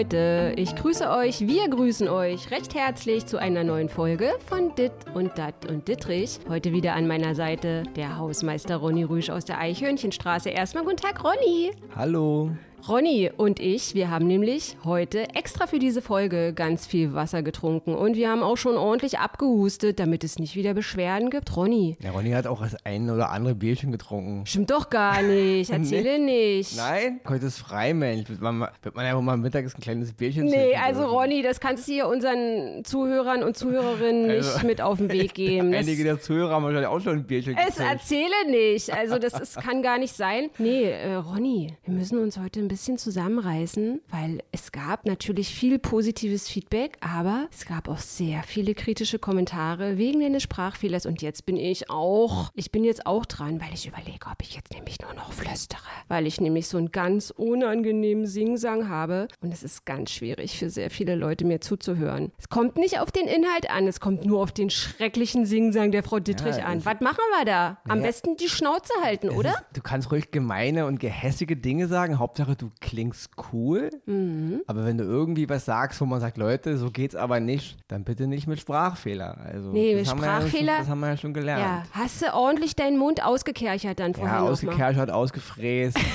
Leute, ich grüße euch, wir grüßen euch recht herzlich zu einer neuen Folge von Dit und Dat und Dittrich. Heute wieder an meiner Seite der Hausmeister Ronny Rüsch aus der Eichhörnchenstraße. Erstmal guten Tag, Ronny. Hallo. Ronny und ich, wir haben nämlich heute extra für diese Folge ganz viel Wasser getrunken und wir haben auch schon ordentlich abgehustet, damit es nicht wieder Beschwerden gibt. Ronny. Ja, Ronny hat auch das ein oder andere Bierchen getrunken. Stimmt doch gar nicht. Erzähle nicht. Nein? Heute ist frei, Mensch. Wird man, wird man ja mal mittags ein kleines Bierchen Nee, also dürfen. Ronny, das kannst du hier unseren Zuhörern und Zuhörerinnen Also- nicht mit auf den Weg geben. Einige der Zuhörer haben wahrscheinlich auch schon ein Bierchen es getrunken. erzähle nicht. Also das ist, kann gar nicht sein. Nee, äh, Ronny, wir müssen uns heute ein bisschen zusammenreißen, weil es gab natürlich viel positives Feedback, aber es gab auch sehr viele kritische Kommentare wegen deines Sprachfehlers und jetzt bin ich auch, ich bin jetzt auch dran, weil ich überlege, ob ich jetzt nämlich nur noch flüstere, weil ich nämlich so einen ganz unangenehmen Singsang habe und es ist ganz schwierig für sehr viele Leute mir zuzuhören. Es kommt nicht auf den Inhalt an, es kommt nur auf den schrecklichen Singsang der Frau Dittrich Ja, an. Was machen wir da? Am Naja, besten die Schnauze halten, oder? Ist, du kannst ruhig gemeine und gehässige Dinge sagen. Hauptsache, du klingst cool. Mhm. Aber wenn du irgendwie was sagst, wo man sagt, Leute, so geht's aber nicht, dann bitte nicht mit Sprachfehler. Also, Nee, mit wir ja Sprachfehler- schon, das haben wir ja schon Ja, gelernt. hast du ordentlich deinen Mund ausgekerchert dann vorhin Ja, ausgekerchert, ausgefräst.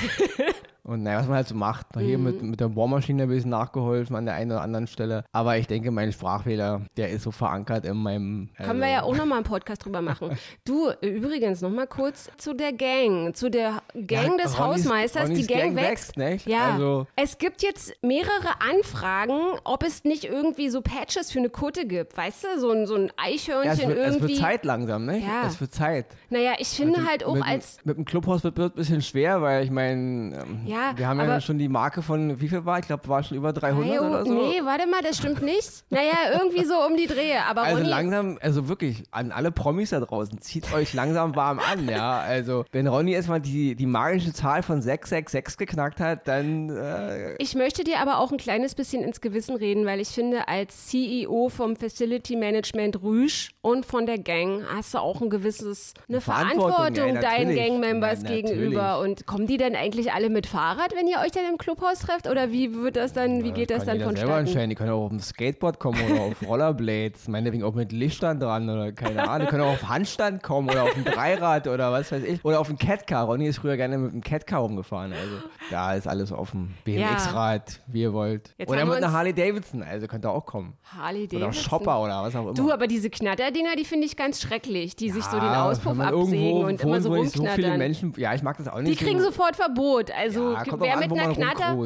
Und naja, was man halt so macht. Hier mit, Mhm. mit der Bohrmaschine ein bisschen nachgeholfen an der einen oder anderen Stelle. Aber ich denke, mein Sprachfehler, der ist so verankert in meinem. Können wir ja auch nochmal einen Podcast drüber machen. Du, übrigens nochmal kurz zu der Gang, zu der Gang Ja, des Ronnys- Hausmeisters. Ronnys die Gang, Gang wächst. wächst, nicht? Ja, Also- es gibt jetzt mehrere Anfragen, ob es nicht irgendwie so Patches für eine Kutte gibt. Weißt du, so ein, so ein Ja, Eichhörnchen es, wird, es irgendwie. wird Zeit langsam, ne? Ja. Es wird Zeit. Naja, ich finde halt auch mit, als. Mit dem Clubhaus wird es ein bisschen schwer, weil ich meine, ähm, Ja, wir haben ja schon die Marke von, wie viel war? Ich glaube, war schon über 300 Hey, oh, oder so. Nee, warte mal, das stimmt nicht. Naja, irgendwie so um die Drehe. Aber Also Ronny, langsam, also wirklich, an alle Promis da draußen, zieht euch langsam warm an, ja. Also, wenn Ronny erstmal die, die magische Zahl von 666 geknackt hat, dann, äh, Ich möchte dir aber auch ein kleines bisschen ins Gewissen reden, weil ich finde, als CEO vom Facility Management Rüsch und von der Gang hast du auch ein gewisses, eine Verantwortung, Verantwortung, ja, deinen. Gangmembers Ja, gegenüber. Und kommen die denn eigentlich alle mit Fahrrad, wenn ihr euch dann im Clubhaus trefft? Oder wie wird das dann, wie geht das kann dann jeder selber entscheiden. Die können auch auf dem Skateboard kommen oder auf Rollerblades, meinetwegen auch mit Lichtern dran oder keine Ahnung. Die können auch auf Handstand kommen oder auf dem Dreirad oder was weiß ich. Oder auf dem Catcar. Ronny ist früher gerne mit dem Catcar rumgefahren. Also da ist alles offen. BMX-Rad, wie ihr wollt. Jetzt oder mit einer Harley Davidson. Also könnt ihr auch kommen. Harley Oder Davidson. Shopper oder was auch immer. Du, aber diese Knatterdinger, die finde ich ganz schrecklich, die sich so den Ja, Auspuff absägen irgendwo und immer so nicht so viele rumknattern. Menschen. Ja, ich mag das auch die nicht. kriegen so, sofort Verbot. Also ja, kommt wer an, mit einer Knatter.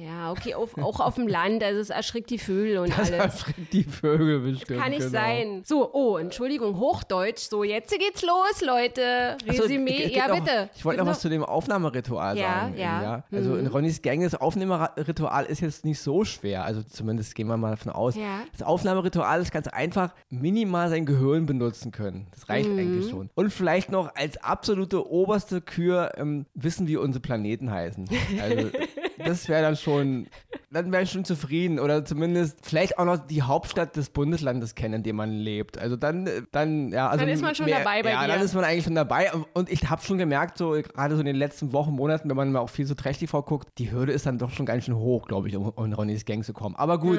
Ja, okay, auf, auch auf dem Land, also es erschrickt die Vögel und Das alles. erschreckt die Vögel bestimmt. Kann nicht genau. sein. So, oh, Entschuldigung, Hochdeutsch. So, jetzt geht's los, Leute. So, Resümee. es gibt ja, noch, bitte. Ich wollte Gibt noch was zu dem Aufnahmeritual Ja, sagen. ja. eben, Also Mhm. in Ronnys Gang, das Aufnahmeritual ist jetzt nicht so schwer. Also zumindest gehen wir mal davon aus. Ja. Das Aufnahmeritual ist ganz einfach, minimal sein Gehirn benutzen können. Das reicht Mhm. eigentlich schon. Und vielleicht noch als absolute oberste Kür ähm, wissen, wie unsere Planeten heißen. Also das wäre dann schon, dann wäre ich schon zufrieden. Oder zumindest vielleicht auch noch die Hauptstadt des Bundeslandes kennen, in dem man lebt. Also dann, äh, dann, ja, also Dann ist man schon mehr, dabei bei ja, dir. dann ist man eigentlich schon dabei. Und ich habe schon gemerkt, so gerade so in den letzten Wochen, Monaten, wenn man mal auch viel so Trash-TV guckt, die Hürde ist dann doch schon ganz schön hoch, glaube ich, um, um in Ronnys Gang zu kommen. Aber gut,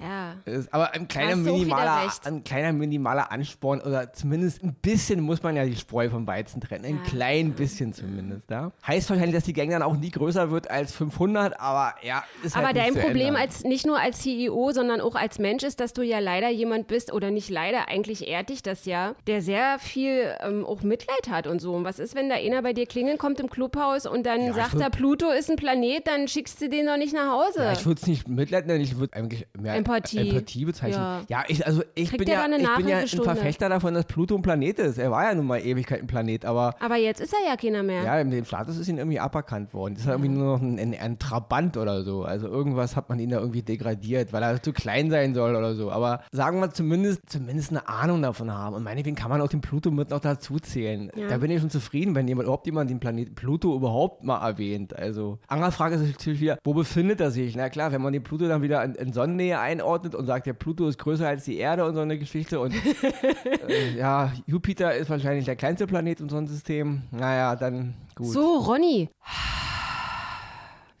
Ja. ist, aber ein kleiner, minimaler, ein kleiner minimaler Ansporn oder zumindest ein bisschen muss man ja die Spreu vom Weizen trennen. Ein Ja. klein bisschen zumindest, ja. Heißt wahrscheinlich, dass die Gang dann auch nie größer wird als 500, aber ja, ist halt Aber nicht dein Problem ändern. als nicht nur als CEO, sondern auch als Mensch ist, dass du ja leider jemand bist oder nicht leider, eigentlich ehrt dich das ja, der sehr viel ähm, auch Mitleid hat und so. Und was ist, wenn da einer bei dir klingeln kommt im Clubhaus und dann Ja, sagt er, Pluto ist ein Planet, dann schickst du den doch nicht nach Hause. Ja, ich würde es nicht Mitleid nennen, ich würde eigentlich mehr Empathie. Empathie bezeichnen. Ja. Ja, ich, also ich Kriegt bin ja, ich bin ja ein? Verfechter davon, dass Pluto ein Planet ist. Er war ja nun mal Ewigkeit ein Planet, aber Aber jetzt ist er ja keiner mehr. ja, im dem Status ist ihm irgendwie aberkannt worden. Das ist irgendwie nur noch ein, ein, ein Trabant oder so. Also irgendwas hat man ihn da irgendwie degradiert, weil er zu klein sein soll oder so. Aber sagen wir zumindest, zumindest eine Ahnung davon haben. Und meinetwegen kann man auch den Pluto mit noch dazu zählen. Ja. Da bin ich schon zufrieden, wenn jemand überhaupt jemand den Planeten Pluto überhaupt mal erwähnt. Also andere Frage ist natürlich wieder, wo befindet er sich? Na klar, wenn man den Pluto dann wieder in, in Sonnennähe einordnet und sagt, der Pluto ist größer als die Erde und so eine Geschichte und äh, ja, Jupiter ist wahrscheinlich der kleinste Planet im Sonnensystem. Naja, dann gut. So, Ronny.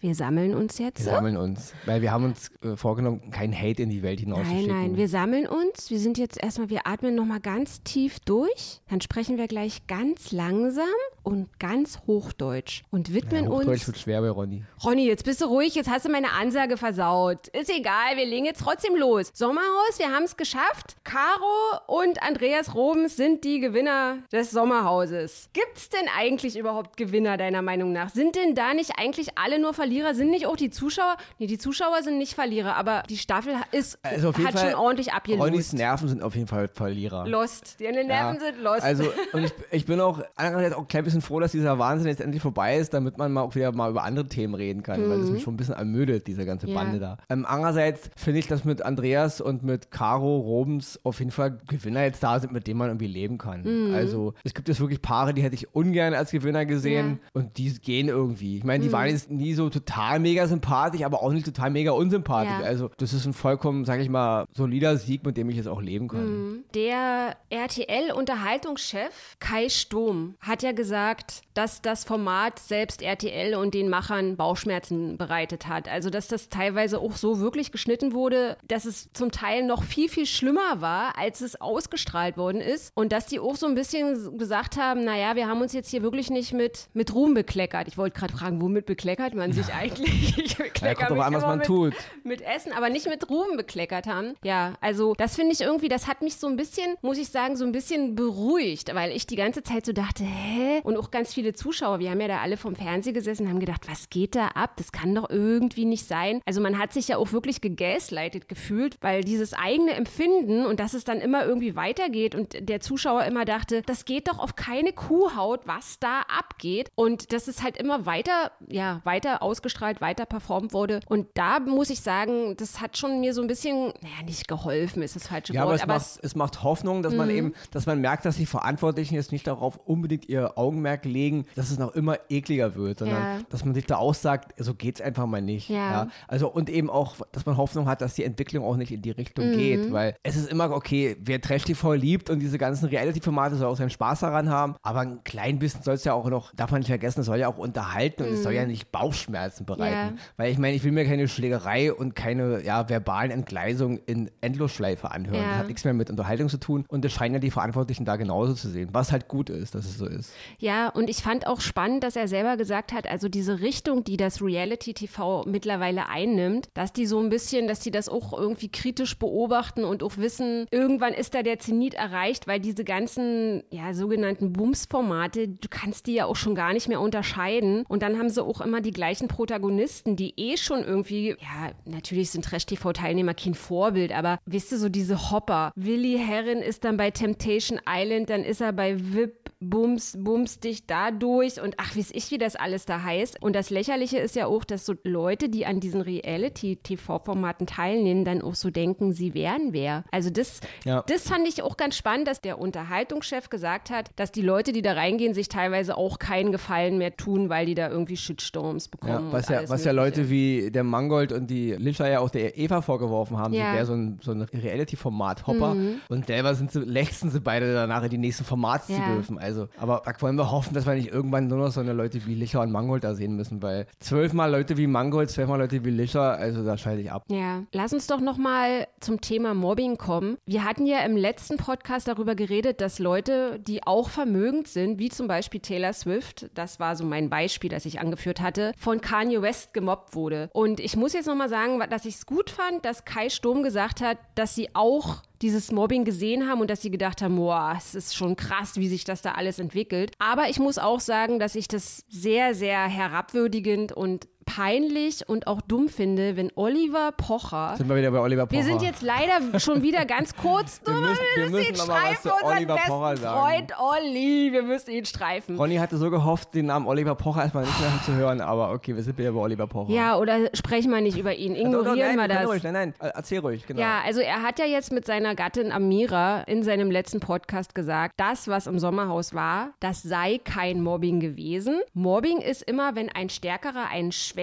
Wir sammeln uns jetzt. Wir sammeln uns, weil wir haben uns äh, vorgenommen, keinen Hate in die Welt hinauszuschicken. Nein, nein, wir sammeln uns. Wir sind jetzt erstmal, wir atmen nochmal ganz tief durch. Dann sprechen wir gleich ganz langsam und ganz Hochdeutsch und widmen ja, Hochdeutsch uns. wird schwer bei Ronny. Ronny, jetzt bist du ruhig, jetzt hast du meine Ansage versaut. Ist egal, wir legen jetzt trotzdem los. Sommerhaus, wir haben es geschafft. Caro und Andreas Robens sind die Gewinner des Sommerhauses. Gibt's denn eigentlich überhaupt Gewinner deiner Meinung nach? Sind denn da nicht eigentlich alle nur Verlierer? Sind nicht auch die Zuschauer? Nee, die Zuschauer sind nicht Verlierer, aber die Staffel ist, Also hat Fall, schon ordentlich abgelost. Ronnys Nerven sind auf jeden Fall Verlierer. Lost. Deine Nerven Ja, sind lost. Also, und ich, ich bin auch andererseits auch ein klein bisschen froh, dass dieser Wahnsinn jetzt endlich vorbei ist, damit man mal auch wieder mal über andere Themen reden kann, weil das mich schon ein bisschen ermüdet, diese ganze Ja. Bande da. Ähm, andererseits finde ich, dass mit Andreas und mit Caro Robens auf jeden Fall Gewinner jetzt da sind, mit denen man irgendwie leben kann. Also, es gibt jetzt wirklich Paare, die hätte ich ungern als Gewinner gesehen und die gehen irgendwie. Ich meine, die waren jetzt nie so total mega sympathisch, aber auch nicht total mega unsympathisch. Ja. Also, das ist ein vollkommen, sag ich mal, solider Sieg, mit dem ich jetzt auch leben kann. Der RTL-Unterhaltungschef Kai Sturm hat ja gesagt, dass das Format selbst RTL und den Machern Bauchschmerzen bereitet hat. Also, dass das teilweise auch so wirklich geschnitten wurde, dass es zum Teil noch viel, viel schlimmer war, als es ausgestrahlt worden ist. Und dass die auch so ein bisschen gesagt haben, naja, wir haben uns jetzt hier wirklich nicht mit, mit Ruhm bekleckert. Ich wollte gerade fragen, womit bekleckert man sich eigentlich? Ich Ja, bekleckere kommt drauf mich an, was man mit, tut. mit Essen, aber nicht mit Ruhm bekleckert haben. Ja, also das finde ich irgendwie, das hat mich so ein bisschen, muss ich sagen, so ein bisschen beruhigt, weil ich die ganze Zeit so dachte, hä? Und auch ganz viele Zuschauer, wir haben ja da alle vom Fernseher gesessen und haben gedacht, was geht da ab? Das kann doch irgendwie nicht sein. Also man hat sich ja auch wirklich gegaslightet gefühlt, weil dieses eigene Empfinden und dass es dann immer irgendwie weitergeht und der Zuschauer immer dachte, das geht doch auf keine Kuhhaut, was da abgeht. Und dass es halt immer weiter, ja, weiter ausgestrahlt, weiter performt wurde. Und da muss ich sagen, das hat schon mir so ein bisschen, naja, nicht geholfen, ist das falsche Ja, aber, Wort. es, aber macht, es macht Hoffnung, dass Mhm. man eben, dass man merkt, dass die Verantwortlichen jetzt nicht darauf unbedingt ihr Augenmerk legen, dass es noch immer ekliger wird, sondern Ja. dass man sich da auch sagt, so geht's einfach mal nicht. Ja. Also und eben auch, dass man Hoffnung hat, dass die Entwicklung auch nicht in die Richtung Mhm. geht, weil es ist immer okay, wer Trash TV liebt und diese ganzen Reality-Formate soll auch seinen Spaß daran haben, aber ein klein bisschen soll es ja auch noch, darf man nicht vergessen, es soll ja auch unterhalten und es soll ja nicht Bauchschmerzen bereiten, Mhm. Ja. weil ich meine, ich will mir keine Schlägerei und keine ja, verbalen Entgleisungen in Endlosschleife anhören. Ja. Das hat nichts mehr mit Unterhaltung zu tun und das scheinen ja die Verantwortlichen da genauso zu sehen, was halt gut ist, dass es so ist. Ja, und ich fand auch spannend, dass er selber gesagt hat, also diese Richtung, die das Reality-TV mittlerweile einnimmt, dass die so ein bisschen, dass die das auch irgendwie kritisch beobachten und auch wissen, irgendwann ist da der Zenit erreicht, weil diese ganzen, ja, sogenannten Bums-Formate, du kannst die ja auch schon gar nicht mehr unterscheiden. Und dann haben sie auch immer die gleichen Protagonisten, die eh schon irgendwie, ja, natürlich sind Trash-TV-Teilnehmer kein Vorbild, aber wisst ihr, so diese Hopper. Willi Herren ist dann bei Temptation Island, dann ist er bei VIP Bums, bums dich da durch und ach, weiß ich, wie das alles da heißt. Und das Lächerliche ist ja auch, dass so Leute, die an diesen Reality-TV-Formaten teilnehmen, dann auch so denken, sie wären wer. Also das, Ja. das fand ich auch ganz spannend, dass der Unterhaltungschef gesagt hat, dass die Leute, die da reingehen, sich teilweise auch keinen Gefallen mehr tun, weil die da irgendwie Shitstorms bekommen. Ja, was ja, was ja. Leute wie der Mangold und die Lischa ja auch der Eva vorgeworfen haben, Ja. wäre so ein, so ein Reality-Format-Hopper und selber sind sie, lechzen sie beide danach in die nächsten Formate zu dürfen. Also, aber da wollen wir hoffen, dass wir nicht irgendwann nur noch so eine Leute wie Lischa und Mangold da sehen müssen, weil zwölfmal Leute wie Mangold, zwölfmal Leute wie Lischa, also da schalte ich ab. Ja, lass uns doch noch mal zum Thema Mobbing kommen. Wir hatten ja im letzten Podcast darüber geredet, dass Leute, die auch vermögend sind, wie zum Beispiel Taylor Swift, das war so mein Beispiel, das ich angeführt hatte, von Kanye West gemobbt wurde. Und ich muss jetzt noch mal sagen, dass ich es gut fand, dass Kai Sturm gesagt hat, dass sie auch dieses Mobbing gesehen haben und dass sie gedacht haben, boah, es ist schon krass, wie sich das da alles entwickelt. Aber ich muss auch sagen, dass ich das sehr, sehr herabwürdigend und peinlich und auch dumm finde, wenn Oliver Pocher Sind wir wieder bei Oliver Pocher. wir sind jetzt leider schon wieder ganz kurz. Wir müssen- wir müssen was zu unseren Oliver besten Pocher. Freund Olli. Wir müssen ihn streifen. Ronny hatte so gehofft, den Namen Oliver Pocher erstmal nicht mehr zu hören, aber okay, wir sind wieder bei Oliver Pocher. Ja, oder sprechen wir nicht über ihn. Doch, doch, Ignorieren nein, wir das. Ruhig, nein, nein, äh, erzähl ruhig, genau. Ja, also er hat ja jetzt mit seiner Gattin Amira in seinem letzten Podcast gesagt, das, was im Sommerhaus war, das sei kein Mobbing gewesen. Mobbing ist immer, wenn ein Stärkerer einen Schwächeren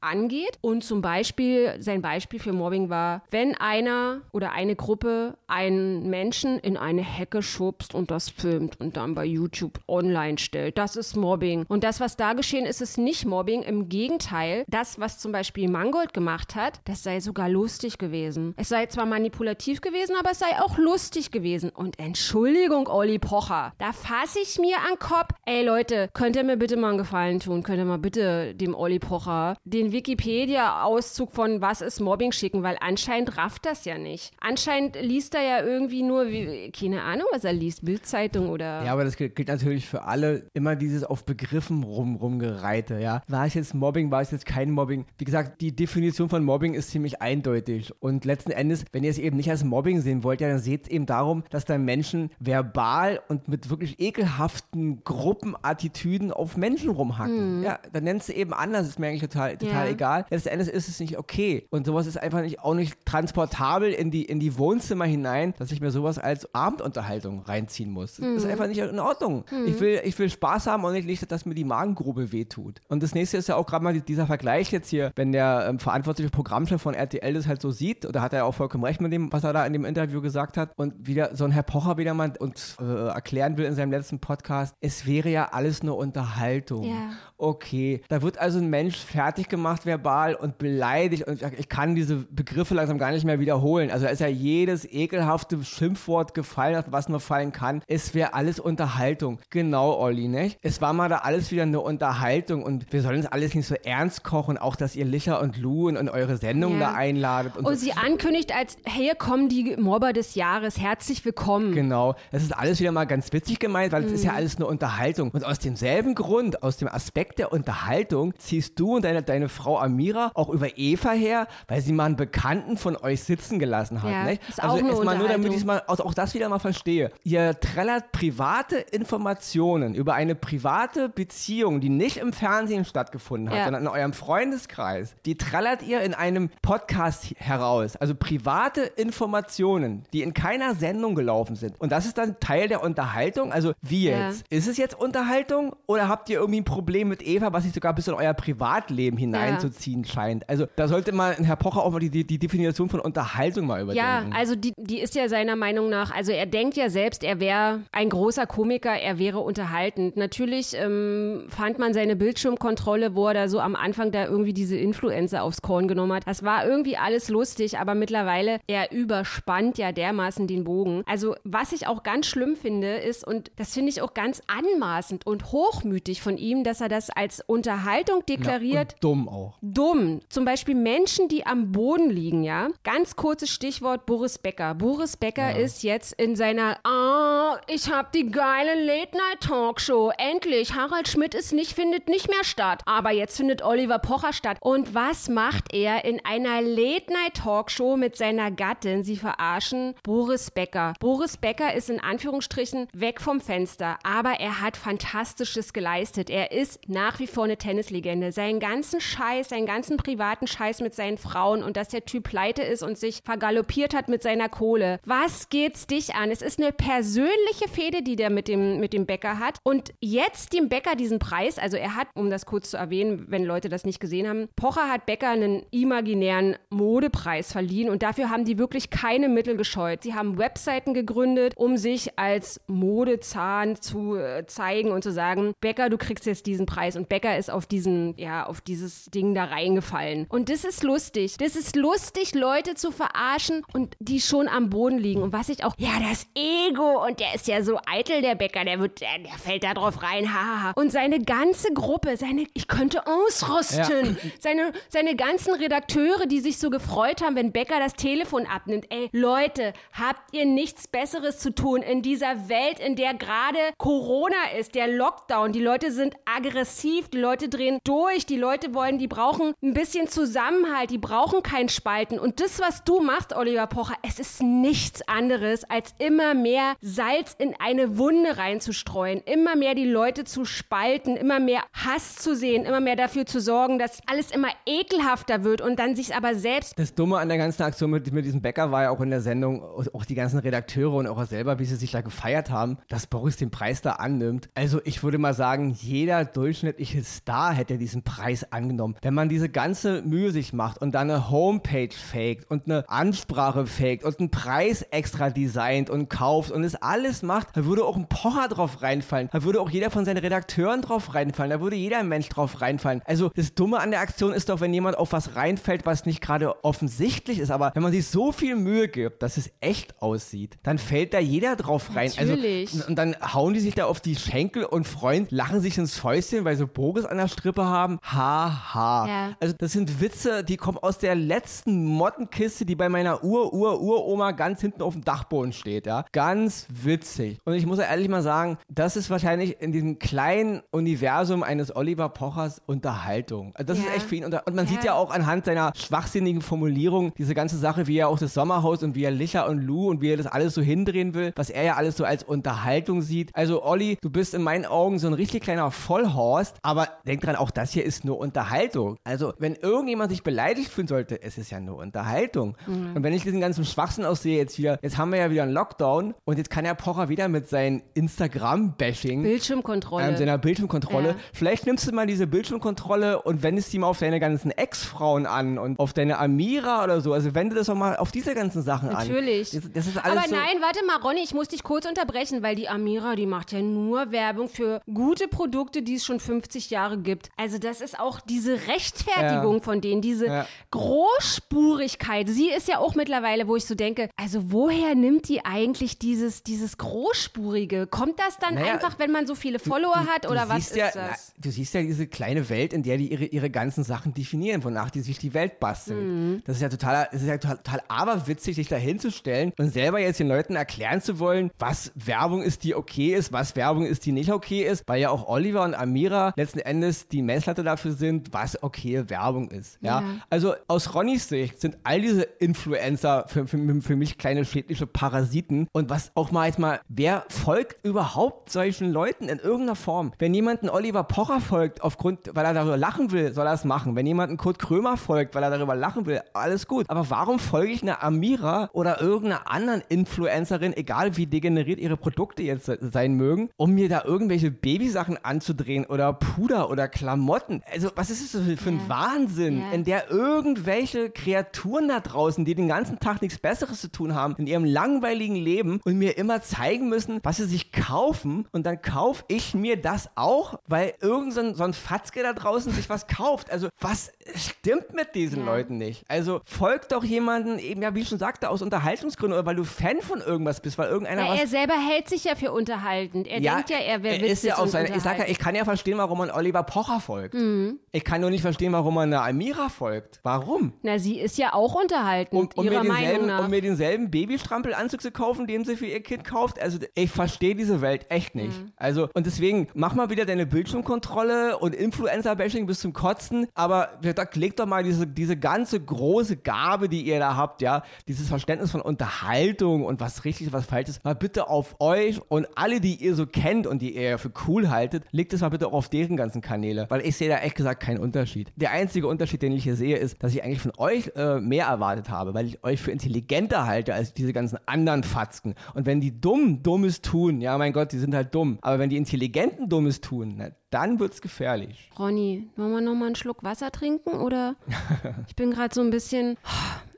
angeht. Und zum Beispiel, sein Beispiel für Mobbing war, wenn einer oder eine Gruppe einen Menschen in eine Hecke schubst und das filmt und dann bei YouTube online stellt. Das ist Mobbing. Und das, was da geschehen ist, ist nicht Mobbing. Im Gegenteil, das, was zum Beispiel Mangold gemacht hat, das sei sogar lustig gewesen. Es sei zwar manipulativ gewesen, aber es sei auch lustig gewesen. Und Entschuldigung, Olli Pocher, da fasse ich mir an Kopf. Ey Leute, könnt ihr mir bitte mal einen Gefallen tun? Könnt ihr mal bitte dem Olli Pocher den Wikipedia-Auszug von Was ist Mobbing schicken? Weil anscheinend rafft das ja nicht. Anscheinend liest er ja irgendwie nur, wie, keine Ahnung, was er liest, Bildzeitung oder. Ja, aber das gilt, natürlich für alle immer dieses auf Begriffen rum, rumgereite, ja. War es jetzt Mobbing, war es jetzt kein Mobbing? Wie gesagt, die Definition von Mobbing ist ziemlich eindeutig. Und letzten Endes, wenn ihr es eben nicht als Mobbing sehen wollt, ja, dann seht es eben darum, dass da Menschen verbal und mit wirklich ekelhaften Gruppenattitüden auf Menschen rumhacken. Mhm. Ja, dann nennst du eben anders, ist mir eigentlich total, total ja. egal. Letzten Endes ist es nicht okay. Und sowas ist einfach nicht, auch nicht transportabel in die, in die Wohnzimmer hinein, dass ich mir sowas als Abendunterhaltung reinziehen muss. Mhm. Das ist einfach nicht in Ordnung. Mhm. Ich, will, ich will Spaß haben und nicht, dass mir die Magengrube wehtut. Und das nächste ist ja auch gerade mal dieser Vergleich jetzt hier, wenn der ähm, verantwortliche Programmchef von RTL das halt so sieht, oder hat er auch vollkommen recht mit dem, was er da in dem Interview gesagt hat, und wieder so ein Herr Pocher wieder mal uns äh, erklären will in seinem letzten Podcast, es wäre ja alles nur Unterhaltung. Ja. Okay, da wird also ein Mensch fertig gemacht verbal und beleidigt und ich kann diese Begriffe langsam gar nicht mehr wiederholen. Also da ist ja jedes ekelhafte Schimpfwort gefallen, was nur fallen kann. Es wäre alles Unterhaltung. Genau, Olli, nicht? Es war mal da alles wieder eine Unterhaltung und wir sollen es alles nicht so ernst kochen, auch dass ihr Licher und Lou in, in eure Sendung ja. da einladet. Und, und so. sie ankündigt als, hey, kommen die Mobber des Jahres, herzlich willkommen. Genau, das ist alles wieder mal ganz witzig gemeint, weil es mhm. ist ja mhm. alles eine Unterhaltung. Und aus demselben Grund, aus dem Aspekt der Unterhaltung, ziehst du und deine, deine Frau Amira auch über Eva her, weil sie mal einen Bekannten von euch sitzen gelassen hat. Ja, nicht? Ist also auch erstmal nur, damit ich mal also auch das wieder mal verstehe. Ihr trällert private Informationen über eine private Beziehung, die nicht im Fernsehen stattgefunden hat, ja. sondern in eurem Freundeskreis. Die trällert ihr in einem Podcast heraus. Also private Informationen, die in keiner Sendung gelaufen sind. Und das ist dann Teil der Unterhaltung. Also wie jetzt? Ja. Ist es jetzt Unterhaltung oder habt ihr irgendwie ein Problem mit Eva, was sich sogar bis in euer Privatleben hineinzuziehen scheint? Also da sollte mal Herr Pocher auch mal die, die, die Definition von Unterhaltung mal überdenken. Ja, also die, die ist ja seiner Meinung nach, also er denkt ja selbst, er wäre ein großer Komiker, er wäre unterhaltend. Natürlich ähm, fand man seine Bildschirmkontrolle, wo er da so am Anfang da irgendwie diese Influencer aufs Korn genommen hat. Das war irgendwie alles lustig, aber mittlerweile, er überspannt ja dermaßen den Bogen. Also was ich auch ganz schlimm finde, ist, und das finde ich auch ganz anmaßend und hochmütig von ihm, dass er das als Unterhaltung deklariert. Ja, dumm auch. Dumm. Zum Beispiel Menschen, die am Boden liegen, ja. Ganz kurzes Stichwort Boris Becker. Boris Becker ja. ist jetzt in seiner Ah, ich hab die geile Late-Night-Talkshow. Endlich. Harald Schmidt ist nicht, findet nicht mehr statt. Aber jetzt findet Oliver Pocher statt. Und was macht er in einer Late-Night-Talkshow mit seiner Gattin? Sie verarschen Boris Becker. Boris Becker ist in Anführungsstrichen weg vom Fenster. Aber er hat Fantastisches geleistet. Er ist nach wie vor eine Tennislegende. Seinen ganzen Scheiß, seinen ganzen privaten Scheiß mit seinen Frauen und dass der Typ pleite ist und sich vergaloppiert hat mit seiner Kohle. Was geht's dich an? Es ist eine persönliche Fehde, die der mit dem, mit dem Bäcker hat. Und jetzt dem Bäcker diesen Preis, also er hat, um das kurz zu erwähnen, wenn Leute das nicht gesehen haben, Pocher hat Bäcker einen imaginären Modepreis verliehen und dafür haben die wirklich keine Mittel gescheut. Sie haben Webseiten gegründet, um sich als Modezahn zu äh, zeigen und zu sagen, Bäcker, du kriegst jetzt diesen Preis. Und Bäcker ist auf diesen, ja, auf dieses Ding da reingefallen. Und das ist lustig. Das ist lustig, Leute zu verarschen und die schon am Boden liegen. Und was ich auch, ja, das Ego und der ist ja so eitel, der Bäcker, der wird, der, der fällt da drauf rein, haha. Und seine ganze Gruppe, seine, ich könnte ausrüsten. Ja. Seine, seine ganzen Redakteure, die sich so gefreut haben, wenn Bäcker das Telefon abnimmt. Ey, Leute, habt ihr nichts Besseres zu tun in dieser Welt, in der gerade Corona ist, der Lockdown. Die Leute sind aggressiv, die Leute drehen durch, die Leute wollen, die brauchen ein bisschen Zusammenhalt, die brauchen kein Spalten. Und das, was du machst, Oliver Pocher, es ist nichts anderes, als immer mehr Salz in eine Wunde reinzustreuen, immer mehr die Leute zu spalten, immer mehr Hass zu sehen, immer mehr dafür zu sorgen, dass alles immer ekelhafter wird und dann sich aber selbst. Das Dumme an der ganzen Aktion mit, mit diesem Bäcker war ja auch in der Sendung, auch die ganzen Redakteure und auch er selber, wie sie sich da gefeiert haben, dass Boris den Preis da annimmt. Also ich würde mal sagen, jeder durchschnittliche Star hätte diesen Preis Preis angenommen. Wenn man diese ganze Mühe sich macht und dann eine Homepage faked und eine Ansprache faked und einen Preis extra designt und kauft und es alles macht, da würde auch ein Pocher drauf reinfallen. Da würde auch jeder von seinen Redakteuren drauf reinfallen. Da würde jeder Mensch drauf reinfallen. Also das Dumme an der Aktion ist doch, wenn jemand auf was reinfällt, was nicht gerade offensichtlich ist. Aber wenn man sich so viel Mühe gibt, dass es echt aussieht, dann fällt da jeder drauf rein. Also, Natürlich. Also, und dann hauen die sich da auf die Schenkel und freuen, lachen sich ins Fäustchen, weil sie Boris an der Strippe haben. Ha, ha. Ja. Also das sind Witze, die kommen aus der letzten Mottenkiste, die bei meiner Ur-Ur-Uroma ganz hinten auf dem Dachboden steht, ja. Ganz witzig. Und ich muss ja ehrlich mal sagen, das ist wahrscheinlich in diesem kleinen Universum eines Oliver Pochers Unterhaltung. Also das Ja. ist echt für ihn. Unter und man Ja. sieht ja auch anhand seiner schwachsinnigen Formulierung diese ganze Sache, wie er auch das Sommerhaus und wie er Licher und Lou und wie er das alles so hindrehen will, was er ja alles so als Unterhaltung sieht. Also Olli, du bist in meinen Augen so ein richtig kleiner Vollhorst, aber denk dran, auch das hier ist nur Unterhaltung. Also wenn irgendjemand sich beleidigt fühlen sollte, es ist ja nur Unterhaltung. Und wenn ich diesen ganzen Schwachsinn aussehe jetzt wieder, jetzt haben wir ja wieder einen Lockdown und jetzt kann der Pocher wieder mit seinem Instagram-Bashing Bildschirmkontrolle. ähm, seiner Bildschirmkontrolle. Ja. Vielleicht nimmst du mal diese Bildschirmkontrolle und wendest die mal auf deine ganzen Ex-Frauen an und auf deine Amira oder so. Also wende das doch mal auf diese ganzen Sachen Natürlich. an. Das, das ist alles Aber so, nein, warte mal, Ronny, ich muss dich kurz unterbrechen, weil die Amira, die macht ja nur Werbung für gute Produkte, die es schon 50 Jahre gibt. Also das ist auch diese Rechtfertigung Ja. von denen, diese Ja. Großspurigkeit. Sie ist ja auch mittlerweile, wo ich so denke, also woher nimmt die eigentlich dieses, dieses Großspurige? Kommt das dann Naja, einfach, wenn man so viele Follower hat Du oder was ist ja, das? Na, du siehst ja diese kleine Welt, in der die ihre, ihre ganzen Sachen definieren, wonach die sich die Welt basteln. Mhm. Das ist ja total, das ist ja total, total aberwitzig, sich da hinzustellen und selber jetzt den Leuten erklären zu wollen, was Werbung ist, die okay ist, was Werbung ist, die nicht okay ist, weil ja auch Oliver und Amira letzten Endes die Messlatte dafür sind, was okay Werbung ist. Ja? Ja. Also aus Ronnys Sicht sind all diese Influencer für, für, für mich kleine schädliche Parasiten. Und was auch mal jetzt mal, wer folgt überhaupt solchen Leuten in irgendeiner Form? Wenn jemand einen Oliver Pocher folgt, aufgrund, weil er darüber lachen will, soll er es machen. Wenn jemand einen Kurt Krömer folgt, weil er darüber lachen will, alles gut. Aber warum folge ich einer Amira oder irgendeiner anderen Influencerin, egal wie degeneriert ihre Produkte jetzt se- sein mögen, um mir da irgendwelche Babysachen anzudrehen oder Puder oder Klamotten? Also, was ist das für, ein Ja. Wahnsinn, Ja. in der irgendwelche Kreaturen da draußen, die den ganzen Tag nichts Besseres zu tun haben, in ihrem langweiligen Leben und mir immer zeigen müssen, was sie sich kaufen und dann kaufe ich mir das auch, weil irgend so ein, so ein Fatzke da draußen sich was kauft. Also was stimmt mit diesen Ja. Leuten nicht? Also folgt doch jemanden, eben ja wie ich schon sagte, aus Unterhaltungsgründen oder weil du Fan von irgendwas bist, weil irgendeiner Ja, was er selber hält sich ja für unterhaltend. Er denkt ja, er wäre witzig ist ja und seine, Ich sag ja, ich kann ja verstehen, warum man Oliver Pocher folgt. Mhm. Ich kann nur nicht verstehen, warum man einer Amira folgt. Warum? Na, sie ist ja auch unterhaltend, um, um, ihrer mir Meinung denselben, nach. um mir denselben Babystrampelanzug zu kaufen, den sie für ihr Kind kauft. Also ich verstehe diese Welt echt nicht. Mhm. Also und deswegen mach mal wieder deine Bildschirmkontrolle und Influencer-Bashing bis zum Kotzen, aber da legt doch mal diese, diese ganze große Gabe, die ihr da habt, ja, dieses Verständnis von Unterhaltung und was richtig, was falsch ist, mal bitte auf euch und alle, die ihr so kennt und die ihr für cool haltet, legt es mal bitte auch auf deren ganzen Kanäle, weil ich sehe da echt gesagt keinen Unterschied. Der einzige Unterschied, den ich hier sehe, ist, dass ich eigentlich von euch äh, mehr erwartet habe, weil ich euch für intelligenter halte als diese ganzen anderen Fatzken. Und wenn die dumm Dummes tun, ja mein Gott, die sind halt dumm, aber wenn die Intelligenten Dummes tun, na, dann wird's gefährlich. Ronny, wollen wir noch mal einen Schluck Wasser trinken oder? ich bin gerade so ein bisschen,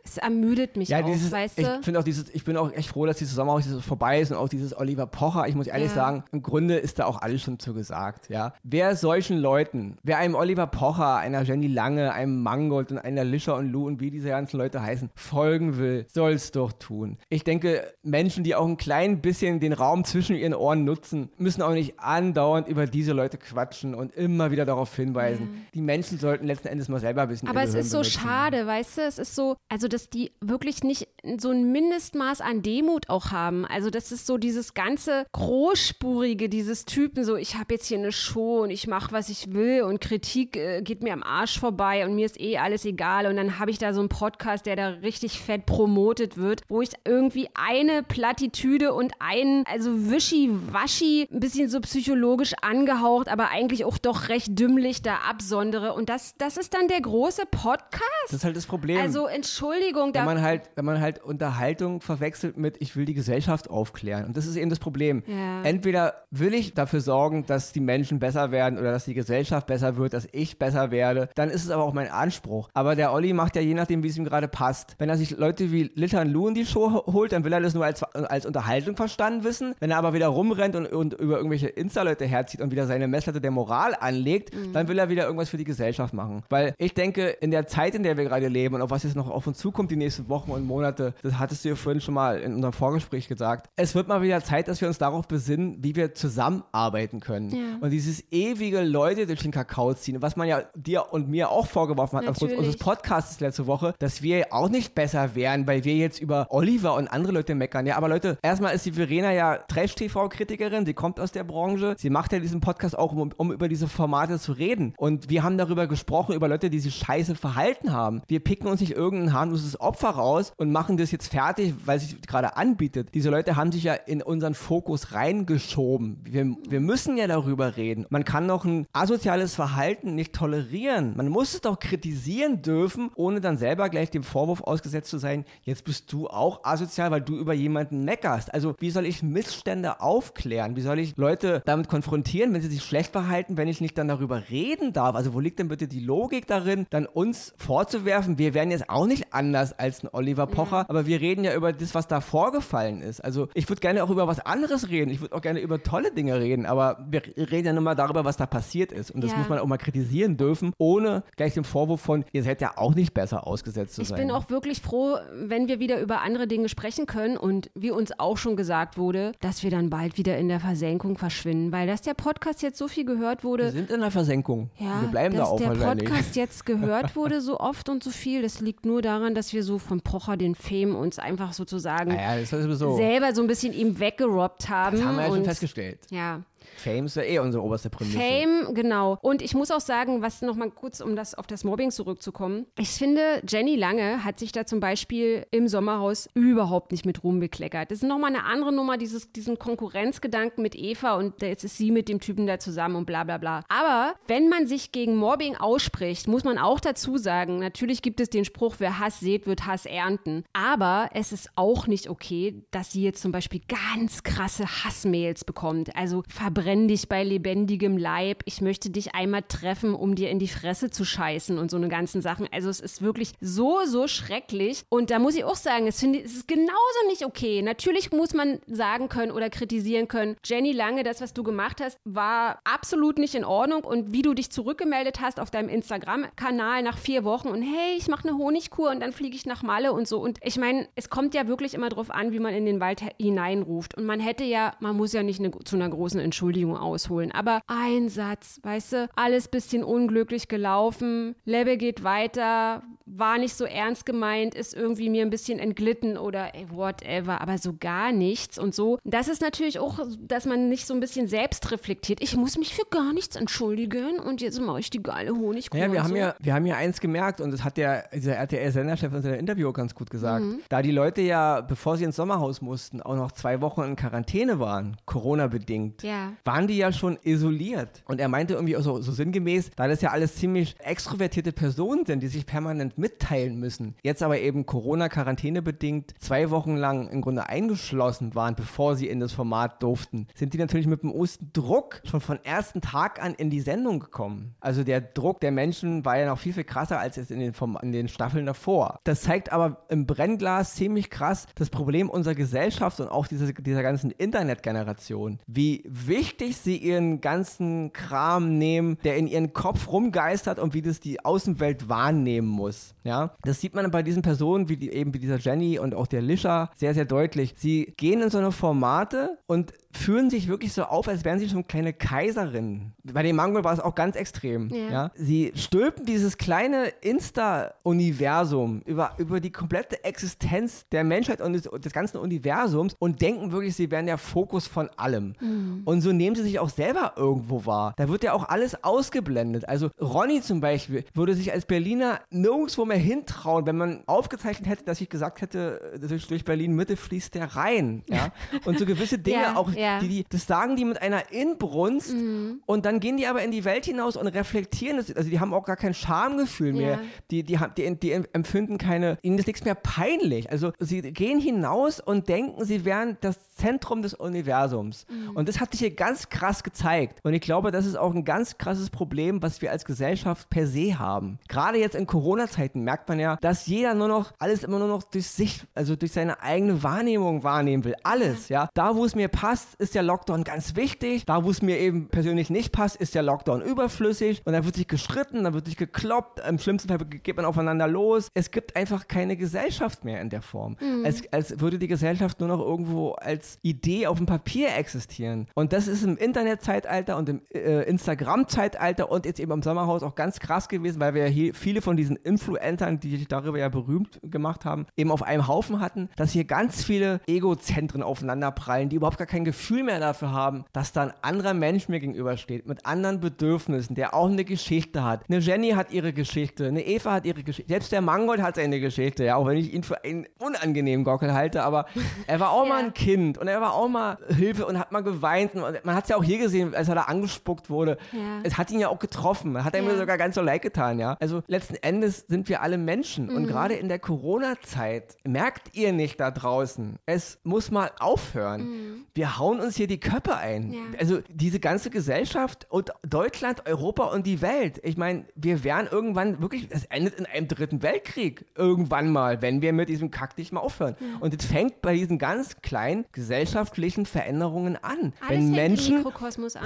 es ermüdet mich Ja, auch, dieses, weißt ich du? finde auch dieses, ich bin auch echt froh, dass Sommerhaus dieses vorbei ist und auch dieses Oliver Pocher. Ich muss ehrlich Ja. sagen, im Grunde ist da auch alles schon zu gesagt, ja. Wer solchen Leuten, wer einem Oliver Pocher, einer Jenny Lange, einem Mangold und einer Lischer und Lou und wie diese ganzen Leute heißen, folgen will, soll's doch tun. Ich denke, Menschen, die auch ein klein bisschen den Raum zwischen ihren Ohren nutzen, müssen auch nicht andauernd über diese Leute quatschen und immer wieder darauf hinweisen. Die Menschen sollten letzten Endes mal selber ein bisschen Aber es ist so benutzen. schade, weißt du? Es ist so, also dass die wirklich nicht so ein Mindestmaß an Demut auch haben. Also das ist so dieses ganze großspurige, dieses Typen, so ich habe jetzt hier eine Show und ich mache, was ich will und Kritik äh, geht mir am Arsch vorbei und mir ist eh alles egal. Und dann habe ich da so einen Podcast, der da richtig fett promotet wird, wo ich irgendwie eine Plattitüde und einen, also wischi-waschi, ein bisschen so psychologisch angehaucht, aber eigentlich auch doch recht dümmlich da absondere. Und das, das ist dann der große Podcast? Das ist halt das Problem. Also entschuldige Entschuldigung, wenn man halt, wenn man halt Unterhaltung verwechselt mit, ich will die Gesellschaft aufklären. Und das ist eben das Problem. Ja. Entweder will ich dafür sorgen, dass die Menschen besser werden oder dass die Gesellschaft besser wird, dass ich besser werde, dann ist es aber auch mein Anspruch. Aber der Olli macht ja je nachdem, wie es ihm gerade passt. Wenn er sich Leute wie Litter und Lou in die Show holt, dann will er das nur als, als Unterhaltung verstanden wissen. Wenn er aber wieder rumrennt und, und über irgendwelche Insta-Leute herzieht und wieder seine Messlatte der Moral anlegt, mhm. dann will er wieder irgendwas für die Gesellschaft machen. Weil ich denke, in der Zeit, in der wir gerade leben und auf was jetzt noch auf uns zukommt die nächsten Wochen und Monate, das hattest du ja vorhin schon mal in unserem Vorgespräch gesagt, es wird mal wieder Zeit, dass wir uns darauf besinnen, wie wir zusammenarbeiten können. Ja. Und dieses ewige Leute durch den Kakao ziehen, was man ja dir und mir auch vorgeworfen hat Natürlich. aufgrund unseres Podcasts letzte Woche, dass wir auch nicht besser wären, weil wir jetzt über Oliver und andere Leute meckern. Ja, aber Leute, erstmal ist die Verena ja Trash-TV-Kritikerin, sie kommt aus der Branche, sie macht ja diesen Podcast auch, um, um über diese Formate zu reden. Und wir haben darüber gesprochen, über Leute, die sich scheiße verhalten haben. Wir picken uns nicht irgendein harmloses Opfer raus und machen das jetzt fertig, weil es sich gerade anbietet. Diese Leute haben sich ja in unseren Fokus reingeschoben. Wir, wir müssen ja darüber reden. Man kann doch ein asoziales Verhalten nicht tolerieren. Man muss es doch kritisieren dürfen, ohne dann selber gleich dem Vorwurf ausgesetzt zu sein, jetzt bist du auch asozial, weil du über jemanden meckerst. Also wie soll ich Missstände aufklären? Wie soll ich Leute damit konfrontieren, wenn sie sich schlecht verhalten, wenn ich nicht dann darüber reden darf? Also wo liegt denn bitte die Logik darin, dann uns vorzuwerfen, wir wären jetzt auch nicht anders als ein Oliver Pocher, mhm. aber wir reden ja über das, was da vorgefallen ist. Also ich würde gerne auch über was anderes reden. Ich würde auch gerne über tolle Dinge reden, aber wir reden ja nur mal darüber, was da passiert ist. Und das ja. muss man auch mal kritisieren dürfen, ohne gleich den Vorwurf von, ihr seid ja auch nicht besser ausgesetzt zu ich sein. Ich bin auch wirklich froh, wenn wir wieder über andere Dinge sprechen können und wie uns auch schon gesagt wurde, dass wir dann bald wieder in der Versenkung verschwinden, weil dass der Podcast jetzt so viel gehört wurde. Wir sind in der Versenkung. Ja, wir bleiben dass da auch der Podcast jetzt gehört wurde so oft und so viel, das liegt nur daran, dass wir so von Pocher den Fame uns einfach sozusagen ah ja, so. selber so ein bisschen ihm weggerobbt haben. Das haben wir ja schon festgestellt. Ja. Fame ist ja eh unsere oberste Prämisse. Fame, genau. Und ich muss auch sagen, was nochmal kurz, um das auf das Mobbing zurückzukommen. Ich finde, Jenny Lange hat sich da zum Beispiel im Sommerhaus überhaupt nicht mit Ruhm bekleckert. Das ist nochmal eine andere Nummer, dieses, diesen Konkurrenzgedanken mit Eva und jetzt ist sie mit dem Typen da zusammen und bla bla bla. Aber wenn man sich gegen Mobbing ausspricht, muss man auch dazu sagen, natürlich gibt es den Spruch, wer Hass sät, wird Hass ernten. Aber es ist auch nicht okay, dass sie jetzt zum Beispiel ganz krasse Hassmails bekommt. Also Verbrechen brenn dich bei lebendigem Leib, ich möchte dich einmal treffen, um dir in die Fresse zu scheißen und so eine ganzen Sachen. Also es ist wirklich so, so schrecklich. Und da muss ich auch sagen, es, finde, es ist genauso nicht okay. Natürlich muss man sagen können oder kritisieren können, Jenny Lange, das, was du gemacht hast, war absolut nicht in Ordnung. Und wie du dich zurückgemeldet hast auf deinem Instagram-Kanal nach vier Wochen und hey, ich mache eine Honigkur und dann fliege ich nach Malle und so. Und ich meine, es kommt ja wirklich immer drauf an, wie man in den Wald hineinruft. Und man hätte ja, man muss ja nicht eine, zu einer großen Entschuldigung Entschuldigung ausholen. Aber ein Satz, weißt du, alles bisschen unglücklich gelaufen, Lebe geht weiter, war nicht so ernst gemeint, ist irgendwie mir ein bisschen entglitten oder ey, whatever, aber so gar nichts und so. Das ist natürlich auch, dass man nicht so ein bisschen selbst reflektiert. Ich muss mich für gar nichts entschuldigen und jetzt mache ich die geile Honigkuh. Ja, wir haben so. ja, wir haben ja eins gemerkt und das hat der, dieser RTL-Senderchef in seinem Interview ganz gut gesagt. Mhm. Da die Leute ja, bevor sie ins Sommerhaus mussten, auch noch zwei Wochen in Quarantäne waren, Corona-bedingt. Ja waren die ja schon isoliert. Und er meinte irgendwie auch so, so sinngemäß, da das ja alles ziemlich extrovertierte Personen sind, die sich permanent mitteilen müssen, jetzt aber eben Corona-Quarantäne bedingt zwei Wochen lang im Grunde eingeschlossen waren, bevor sie in das Format durften, sind die natürlich mit dem osten Druck schon von ersten Tag an in die Sendung gekommen. Also der Druck der Menschen war ja noch viel, viel krasser als jetzt in den, in den Staffeln davor. Das zeigt aber im Brennglas ziemlich krass das Problem unserer Gesellschaft und auch dieser, dieser ganzen Internetgeneration. Wie wichtig wichtig sie ihren ganzen Kram nehmen, der in ihren Kopf rumgeistert und wie das die Außenwelt wahrnehmen muss. Ja, das sieht man bei diesen Personen, wie die, eben wie dieser Jenny und auch der Lisha, sehr, sehr deutlich. Sie gehen in so eine Formate und führen sich wirklich so auf, als wären sie schon kleine Kaiserinnen. Bei dem Mango war es auch ganz extrem. Ja. ja? Sie stülpen dieses kleine Insta-Universum über, über die komplette Existenz der Menschheit und des, des, ganzen Universums und denken wirklich, sie wären der Fokus von allem. Mhm. Und so nehmen sie sich auch selber irgendwo wahr. Da wird ja auch alles ausgeblendet. Also Ronny zum Beispiel würde sich als Berliner nirgendwo mehr hintrauen, wenn man aufgezeichnet hätte, dass ich gesagt hätte, durch Berlin Mitte fließt der Rhein. Ja? Und so gewisse Dinge ja, auch ja Ja. Die, die, das sagen die mit einer Inbrunst Mhm. und dann gehen die aber in die Welt hinaus und reflektieren das. Also die haben auch gar kein Schamgefühl mehr. Ja. Die, die, haben- die, die empfinden keine, ihnen ist nichts mehr peinlich. Also sie gehen hinaus und denken, sie wären das Zentrum des Universums. Mhm. Und das hat sich hier ganz krass gezeigt. Und ich glaube, das ist auch ein ganz krasses Problem, was wir als Gesellschaft per se haben. Gerade jetzt in Corona-Zeiten merkt man ja, dass jeder nur noch alles immer nur noch durch sich, also durch seine eigene Wahrnehmung wahrnehmen will. Alles, ja. Da, wo es mir passt, ist der Lockdown ganz wichtig. Da, wo es mir eben persönlich nicht passt, ist der Lockdown überflüssig. Und dann wird sich geschritten, dann wird sich gekloppt. Im schlimmsten Fall geht man aufeinander los. Es gibt einfach keine Gesellschaft mehr in der Form. Als, als würde die Gesellschaft nur noch irgendwo als Idee auf dem Papier existieren. Und das ist im Internetzeitalter und im äh, Instagram-Zeitalter und jetzt eben im Sommerhaus auch ganz krass gewesen, weil wir ja hier viele von diesen Influencern, die sich darüber ja berühmt gemacht haben, eben auf einem Haufen hatten, dass hier ganz viele Egozentren aufeinanderprallen, die überhaupt gar kein Gefühl mehr dafür haben, dass da ein anderer Mensch mir gegenübersteht, mit anderen Bedürfnissen, der auch eine Geschichte hat. Eine Jenny hat ihre Geschichte, eine Eva hat ihre Geschichte, selbst der Mangold hat seine Geschichte, ja, auch wenn ich ihn für einen unangenehmen Gockel halte, aber er war auch Ja. mal ein Kind und er war auch mal Hilfe und hat mal geweint. Und man hat es ja auch hier gesehen, als er da angespuckt wurde. Ja. Es hat ihn ja auch getroffen. Hat er mir sogar ganz so leid getan, ja. Also letzten Endes sind wir alle Menschen. Mhm. Und gerade in der Corona-Zeit merkt ihr nicht da draußen, es muss mal aufhören. Wir hauen uns hier die Köpfe ein. Ja. Also diese ganze Gesellschaft und Deutschland, Europa und die Welt. Ich meine, wir werden irgendwann wirklich, es endet in einem dritten Weltkrieg. Irgendwann mal, wenn wir mit diesem Kack nicht mal aufhören. Und es fängt bei diesen ganz kleinen gesellschaftlichen Veränderungen an. Alles wenn Menschen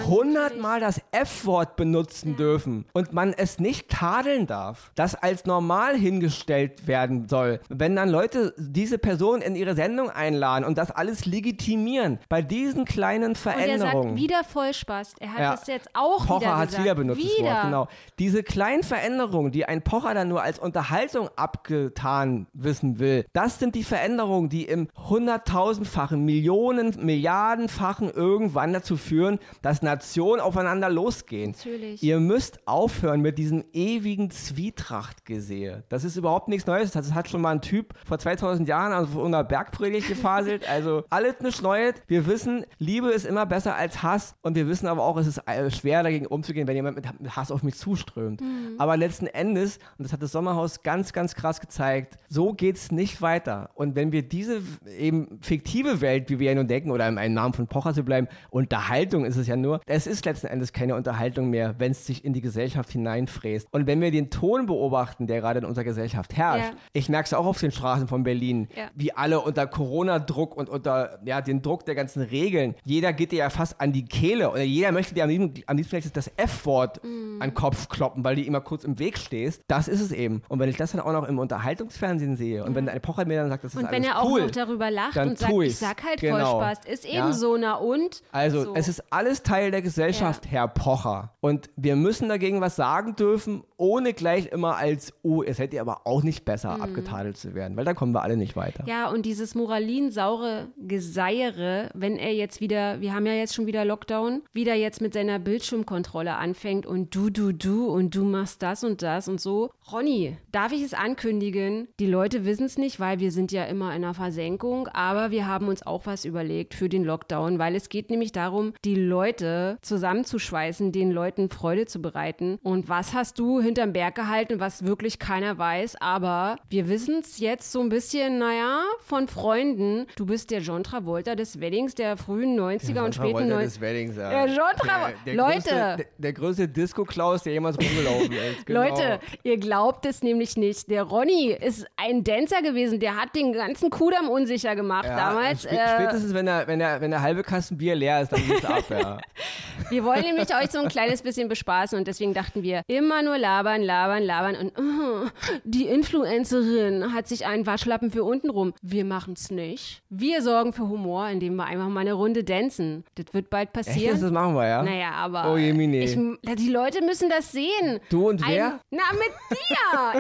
hundertmal das F-Wort benutzen dürfen und man es nicht tadeln darf, das als normal hingestellt werden soll. Wenn dann Leute diese Person in ihre Sendung einladen und das alles legitimieren, bei diesen kleinen Und er sagt Veränderungen. wieder Vollspaß. Er hat Ja. das jetzt auch Pocher wieder hat es gesagt. wieder benutzt, wieder. das Wort, genau. Diese kleinen Veränderungen, die ein Pocher dann nur als Unterhaltung abgetan wissen will, das sind die Veränderungen, die im hunderttausendfachen, Millionen, Milliardenfachen irgendwann dazu führen, dass Nationen aufeinander losgehen. Natürlich. Ihr müsst aufhören mit diesem ewigen Zwietrachtgesehe. Das ist überhaupt nichts Neues. Das hat schon mal ein Typ vor 2000 Jahren auf einer Bergpredigt gefaselt. Also alles nicht Neues. Wir wissen, Liebe ist immer besser als Hass. Und wir wissen aber auch, es ist äh, schwer dagegen umzugehen, wenn jemand mit Hass auf mich zuströmt. Aber letzten Endes, und das hat das Sommerhaus ganz, ganz krass gezeigt, so geht es nicht weiter. Und wenn wir diese eben fiktive Welt, wie wir ja nun denken, oder im einen Namen von Pocher zu bleiben, Unterhaltung ist es ja nur, es ist letzten Endes keine Unterhaltung mehr, wenn es sich in die Gesellschaft hineinfräst. Und wenn wir den Ton beobachten, der gerade in unserer Gesellschaft herrscht, Ja. ich merke es auch auf den Straßen von Berlin, Ja. wie alle unter Corona-Druck und unter ja, den Druck der ganzen Regeln, jeder geht dir ja fast an die Kehle oder jeder möchte dir am liebsten, am liebsten vielleicht das F-Wort Mm. an den Kopf kloppen, weil du immer kurz im Weg stehst. Das ist es eben. Und wenn ich das dann auch noch im Unterhaltungsfernsehen sehe und wenn eine Pocher mir dann sagt, das ist Und wenn alles er auch cool, noch darüber lacht und sagt, tu ich ich's. sag halt Genau. Vollspaß, ist eben Ja. so, na und? Also, so. es ist alles Teil der Gesellschaft, Herr Pocher. Und wir müssen dagegen was sagen dürfen, ohne gleich immer als, oh, es hätte aber auch nicht besser abgetadelt zu werden, weil dann kommen wir alle nicht weiter. Mhm. Ja, und dieses moralinsaure Geseiere, wenn er jetzt wieder, wir haben ja jetzt schon wieder Lockdown, wieder jetzt mit seiner Bildschirmkontrolle anfängt und du, du, du und du machst das und das und so. Ronny, darf ich es ankündigen? Die Leute wissen es nicht, weil wir sind ja immer in einer Versenkung, aber wir haben uns auch was überlegt für den Lockdown, weil es geht nämlich darum, die Leute zusammenzuschweißen, den Leuten Freude zu bereiten. Und was hast du hinterm Berg gehalten, was wirklich keiner weiß, aber wir wissen es jetzt so ein bisschen, naja, von Freunden. Du bist der John Travolta des Weddings der frühen 90er und späten 90er. Weddings, ja. Ja, John Travolta. Der, der Leute. Größte, der, der größte Disco-Klaus, der jemals rumgelaufen ist. Genau. Leute, ihr glaubt es nämlich nicht. Der Ronny ist ein Dancer gewesen, der hat den ganzen Kudamm unsicher gemacht Ja, damals. spä- Äh, spätestens, wenn der, wenn, der, wenn der halbe Kasten Bier leer ist, dann geht's ab, ja. Wir wollen nämlich euch so ein kleines bisschen bespaßen und deswegen dachten wir, immer nur labern, labern, labern und uh, die Influencerin hat sich einen Waschlappen für unten rum. Wir machen's nicht. Wir sorgen für Humor, indem wir einfach mal eine Runde dancen. Das wird bald Echt, passieren. das machen wir, ja? Naja, aber Oh je, ich, die Leute müssen das sehen. Du und wer? Ein, na, mit dir.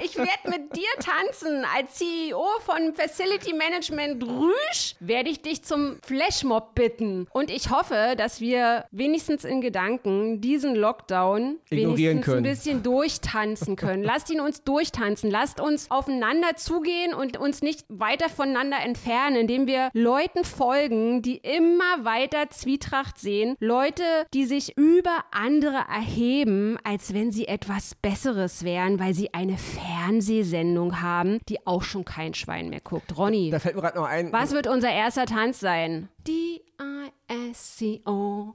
Ich werde mit dir tanzen. Als CEO von Facility Management Rüsch werde ich dich zum Flashmob bitten. Und ich hoffe, dass wir wenigstens in Gedanken diesen Lockdown Ignorieren wenigstens ein können. bisschen durchtanzen können. Lasst ihn uns durchtanzen. Lasst uns aufeinander zugehen und uns nicht weiter voneinander entfernen, indem wir Leuten folgen, die immer weiter Zwietracht sehen. Leute, die sich über andere erheben, als wenn sie etwas Besseres wären, weil sie eine Fernsehsendung haben, die auch schon kein Schwein mehr guckt. Ronny, Da fällt mir gerade noch ein. was wird unser erster Tanz sein? D-I-S-C-O.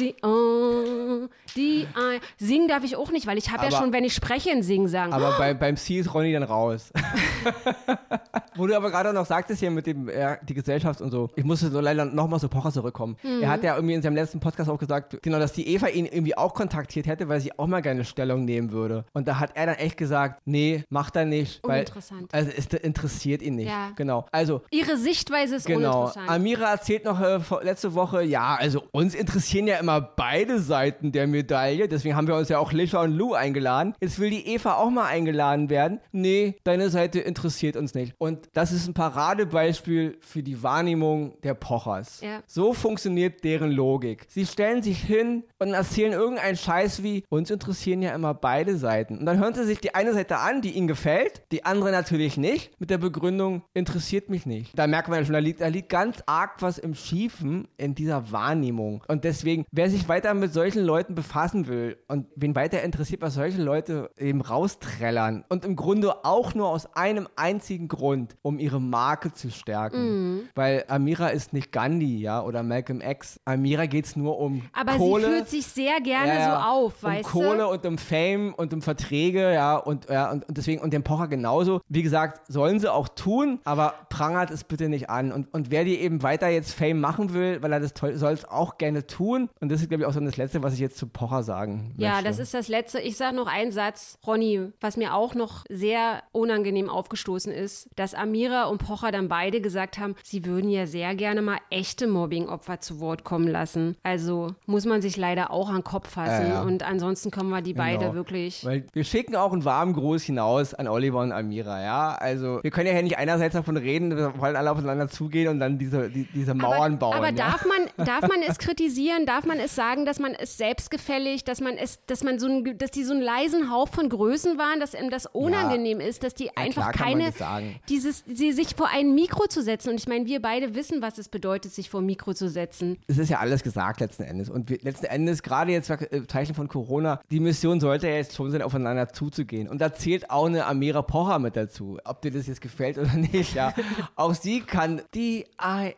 D-I-S-C-O. D-I. Singen darf ich auch nicht, weil ich habe ja schon, wenn ich spreche, einen Singsang. Aber bei, beim C ist Ronny dann raus. Wo du aber gerade noch sagtest hier mit dem, ja, die Gesellschaft und so. Ich musste so leider nochmal zu Pocher zurückkommen. Mhm. Er hat ja irgendwie in seinem letzten Podcast auch gesagt, genau, dass die Eva ihn irgendwie auch kontaktiert hätte, weil sie auch mal gerne Stellung nehmen würde. Und da hat er dann echt gesagt, nee, macht er nicht. Weil, Uninteressant. also es interessiert ihn nicht. Ja. Genau. Also, Ihre Sichtweise ist Genau. uninteressant. Amira erzählt noch äh, vor- letzte Woche, ja, also uns interessieren ja immer beide Seiten der Medaille. Deswegen haben wir uns ja auch Lisha und Lou eingeladen. Jetzt will die Eva auch mal eingeladen werden. Nee, deine Seite interessiert uns nicht. Und das ist ein Paradebeispiel für die Wahrnehmung der Pochers. Ja. So funktioniert deren Logik. Sie stellen sich hin und erzählen irgendeinen Scheiß wie, uns interessieren ja immer beide Seiten. Und dann hören sie sich die eine Seite an, die ihnen gefällt, die andere natürlich nicht, mit der Begründung, interessiert mich nicht. Da merkt man ja schon, da liegt, da liegt ganz arg was im Schiefen in dieser Wahrnehmung. Und deswegen, wer sich weiter mit solchen Leuten befassen will und wen weiter interessiert, was solche Leute eben rausträllern und im Grunde auch nur aus einem einzigen Grund, um ihre Marke zu stärken. Weil Amira ist nicht Gandhi, ja, oder Malcolm X. Amira geht es nur um Aber Kohle. sie fühlt sich sehr gerne Ja, so auf, um weißt Kohle du? und um Fame und um Verträge, ja, und, ja, und, und deswegen, und den Pocher genauso. Wie gesagt, sollen sie auch tun, aber prangert es bitte nicht an. Und, und wer dir eben weiter jetzt Fame machen will, weil er das toll, soll es auch gerne tun. Und das ist, glaube ich, auch so das Letzte, was ich jetzt zu Pocher sagen Ja, möchte. das ist das Letzte. Ich sage noch einen Satz, Ronny, was mir auch noch sehr unangenehm aufgestoßen ist, dass Amira und Pocher dann beide gesagt haben, sie würden ja sehr gerne mal echte Mobbing-Opfer zu Wort kommen lassen. Also muss man sich leider auch an den Kopf fassen. Ja, ja. Und ansonsten können wir die beide Genau. wirklich. Weil wir schicken auch einen warmen Gruß hinaus an Oliver und Amira, ja. Also wir können ja hier nicht einerseits davon reden, wir wollen alle aufeinander zugehen und dann diese, die, diese Mauern aber, bauen. Aber ja? darf man, darf man es kritisieren? Darf man es sagen, dass man es selbstgefällig, dass man es, dass man so ein, dass die so einen leisen Hauch von Größen waren, dass einem das unangenehm ist, dass die einfach kann man keine, dieses, sie sich vor ein Mikro zu setzen. Und ich meine, wir beide wissen, was es bedeutet, sich vor ein Mikro zu setzen. es ist ja alles gesagt letzten Endes. Und wir, letzten Endes, gerade jetzt im Zeichen von Corona, die Mission sollte ja jetzt schon sein, aufeinander zuzugehen. Und da zählt auch eine Amira Pocher mit dazu. Ob dir das jetzt gefällt oder nicht, ja. auch sie kann die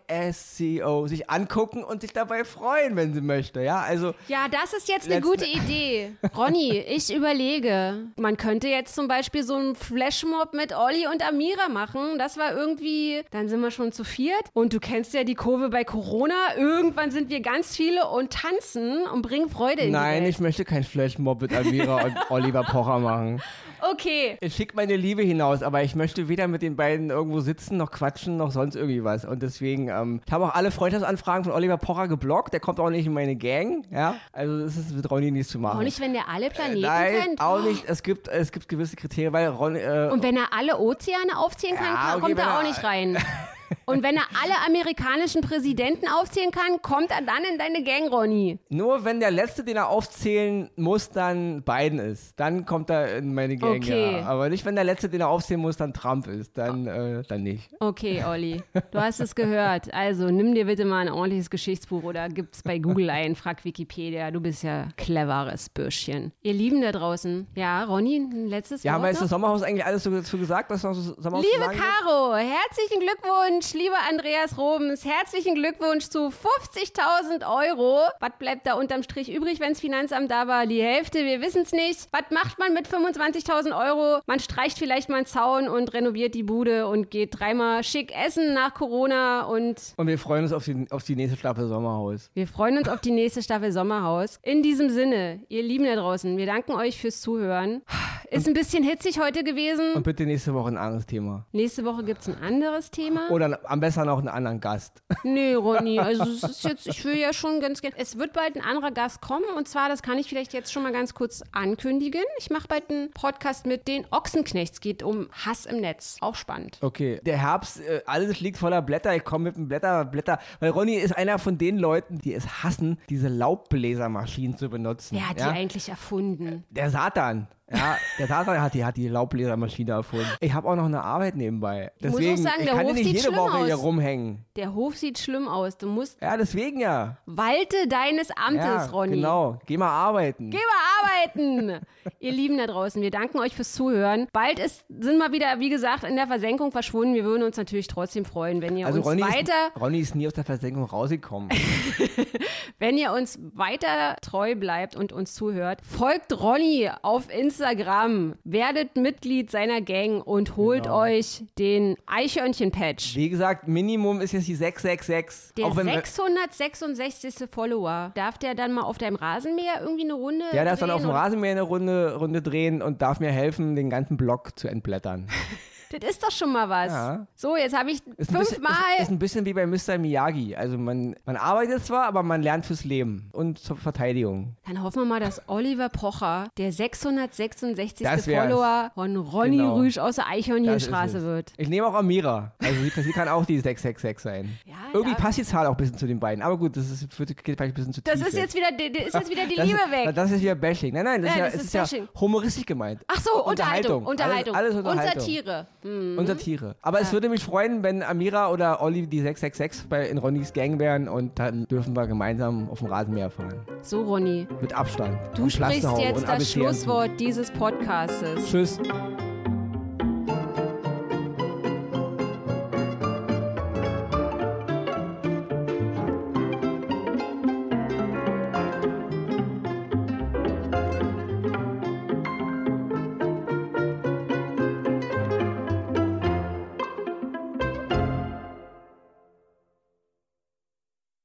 ISCO sich angucken und sich dabei freuen, wenn sie möchte, ja. Also, Ja, das ist jetzt eine gute Idee. Ronny, ich überlege, man könnte jetzt zum Beispiel so einen Flashmob mit Olli und Amira machen. Das war irgendwie, dann sind wir schon zu viert. Und du kennst ja die Kurve bei Corona. Irgendwann sind wir ganz viele und tanzen und bringen Freude in nein, die ich Welt. möchte kein Flashmob mit Amira und Oliver Pocher machen. Okay. Ich schicke meine Liebe hinaus, aber ich möchte weder mit den beiden irgendwo sitzen, noch quatschen, noch sonst irgendwie was. Und deswegen, ähm, ich habe auch alle Freundschaftsanfragen von Oliver Pocher geblockt. Der kommt auch nicht in meine Gang, ja. Also das ist mit Ronny nicht zu machen. Auch nicht, wenn der alle Planeten Nein, kennt. auch nicht. Es gibt, es gibt gewisse Kriterien, weil Ronny, äh, Und wenn er alle Ozeane aufzählen kann, Ja, okay, kommt er auch er- nicht rein. Und wenn er alle amerikanischen Präsidenten aufzählen kann, kommt er dann in deine Gang, Ronny. nur wenn der Letzte, den er aufzählen muss, dann Biden ist. Dann kommt er in meine Gang, Okay. ja. Aber nicht, wenn der Letzte, den er aufzählen muss, dann Trump ist. Dann, äh, dann nicht. Okay, Olli, du hast es gehört. Also nimm dir bitte mal ein ordentliches Geschichtsbuch oder gib's bei Google ein, frag Wikipedia. Du bist ja cleveres Bürschchen. Ihr Lieben da draußen. Ja, Ronny, ein letztes Ja, haben wir jetzt das Sommerhaus eigentlich alles so dazu gesagt, was noch so Sommerhaus Liebe? Caro, herzlichen Glückwunsch, lieber Andreas Robens. Herzlichen Glückwunsch zu 50.000 Euro. Was bleibt da unterm Strich übrig, wenns Finanzamt da war? Die Hälfte, wir wissen's nicht. Was macht man mit 25.000 Euro? Man streicht vielleicht mal einen Zaun und renoviert die Bude und geht dreimal schick essen nach Corona und Und wir freuen uns auf die, auf die nächste Staffel Sommerhaus. wir freuen uns auf die nächste Staffel Sommerhaus. In diesem Sinne, ihr Lieben da draußen, wir danken euch fürs Zuhören. Ist ein bisschen hitzig heute gewesen. Und bitte nächste Woche ein anderes Thema. Nächste Woche gibt's ein anderes Thema. Oder am besten noch einen anderen Gast. Nee, Ronny, also es ist jetzt, ich will ja schon ganz gerne. Es wird bald ein anderer Gast kommen und zwar, das kann ich vielleicht jetzt schon mal ganz kurz ankündigen. Ich mache bald einen Podcast mit den Ochsenknechts. Geht um Hass im Netz. Auch spannend. Okay, der Herbst, äh, alles liegt voller Blätter. Ich komme mit dem Blätter, Blätter. Weil Ronny ist einer von den Leuten, die es hassen, diese Laubbläsermaschinen zu benutzen. Wer hat die eigentlich erfunden? Der Satan. Ja, der Tarzan hat die, hat die Laubbläsermaschine erfunden. Ich habe auch noch eine Arbeit nebenbei. muss auch Deswegen, sagen, ich der kann Hof nicht sieht jede schlimm Woche hier aus. rumhängen. Der Hof sieht schlimm aus. Du musst Ja, deswegen ja. walte deines Amtes, ja, Ronny. Genau, geh mal arbeiten. Geh mal arbeiten! Ihr Lieben da draußen, wir danken euch fürs Zuhören. Bald ist, sind wir wieder, wie gesagt, in der Versenkung verschwunden. Wir würden uns natürlich trotzdem freuen, wenn ihr also uns Ronny weiter, ist, Ronny ist nie aus der Versenkung rausgekommen. wenn ihr uns weiter treu bleibt und uns zuhört. Folgt Ronny auf Instagram, werdet Mitglied seiner Gang und holt Genau. euch den Eichhörnchen-Patch. Wie gesagt, Minimum ist jetzt die 666. Der Auch wenn, 666. Follower. Darf der dann mal auf deinem Rasenmäher irgendwie eine Runde Ja, der ist dann auf dem Rasenmäher eine Runde, Runde drehen und darf mir helfen, den ganzen Block zu entblättern. Das ist doch schon mal was. Ja. So, jetzt habe ich Ist ein, bisschen, fünfmal. ist, ist ein bisschen wie bei Mr. Miyagi. Also man, man arbeitet zwar, aber man lernt fürs Leben und zur Verteidigung. Dann hoffen wir mal, dass Oliver Pocher der 666. Das wär's. Follower von Ronny Genau. Rüsch aus der Das Eichhörnchenstraße wird. Ich nehme auch Amira. Also sie, sie kann auch die 666 sein. Ja, Irgendwie passt die Zahl auch ein bisschen zu den beiden. Aber gut, das ist, geht vielleicht ein bisschen zu Das tief ist jetzt wieder, ist jetzt wieder die das Liebe ist, weg. Das ist wieder Bashing. Nein, nein, das Nein, ist, ja, das ist ist ja humoristisch gemeint. Ach so, Unterhaltung. Unterhaltung. Alles, alles Unterhaltung. Und Satire. Hm. Und Satire. Aber es würde mich freuen, wenn Amira oder Olli die 666 bei, in Ronnys Gang wären und dann dürfen wir gemeinsam auf dem Rasenmäher fahren. So, Ronny, Mit Abstand. du sprichst jetzt das. Schlusswort dieses Podcastes. Tschüss.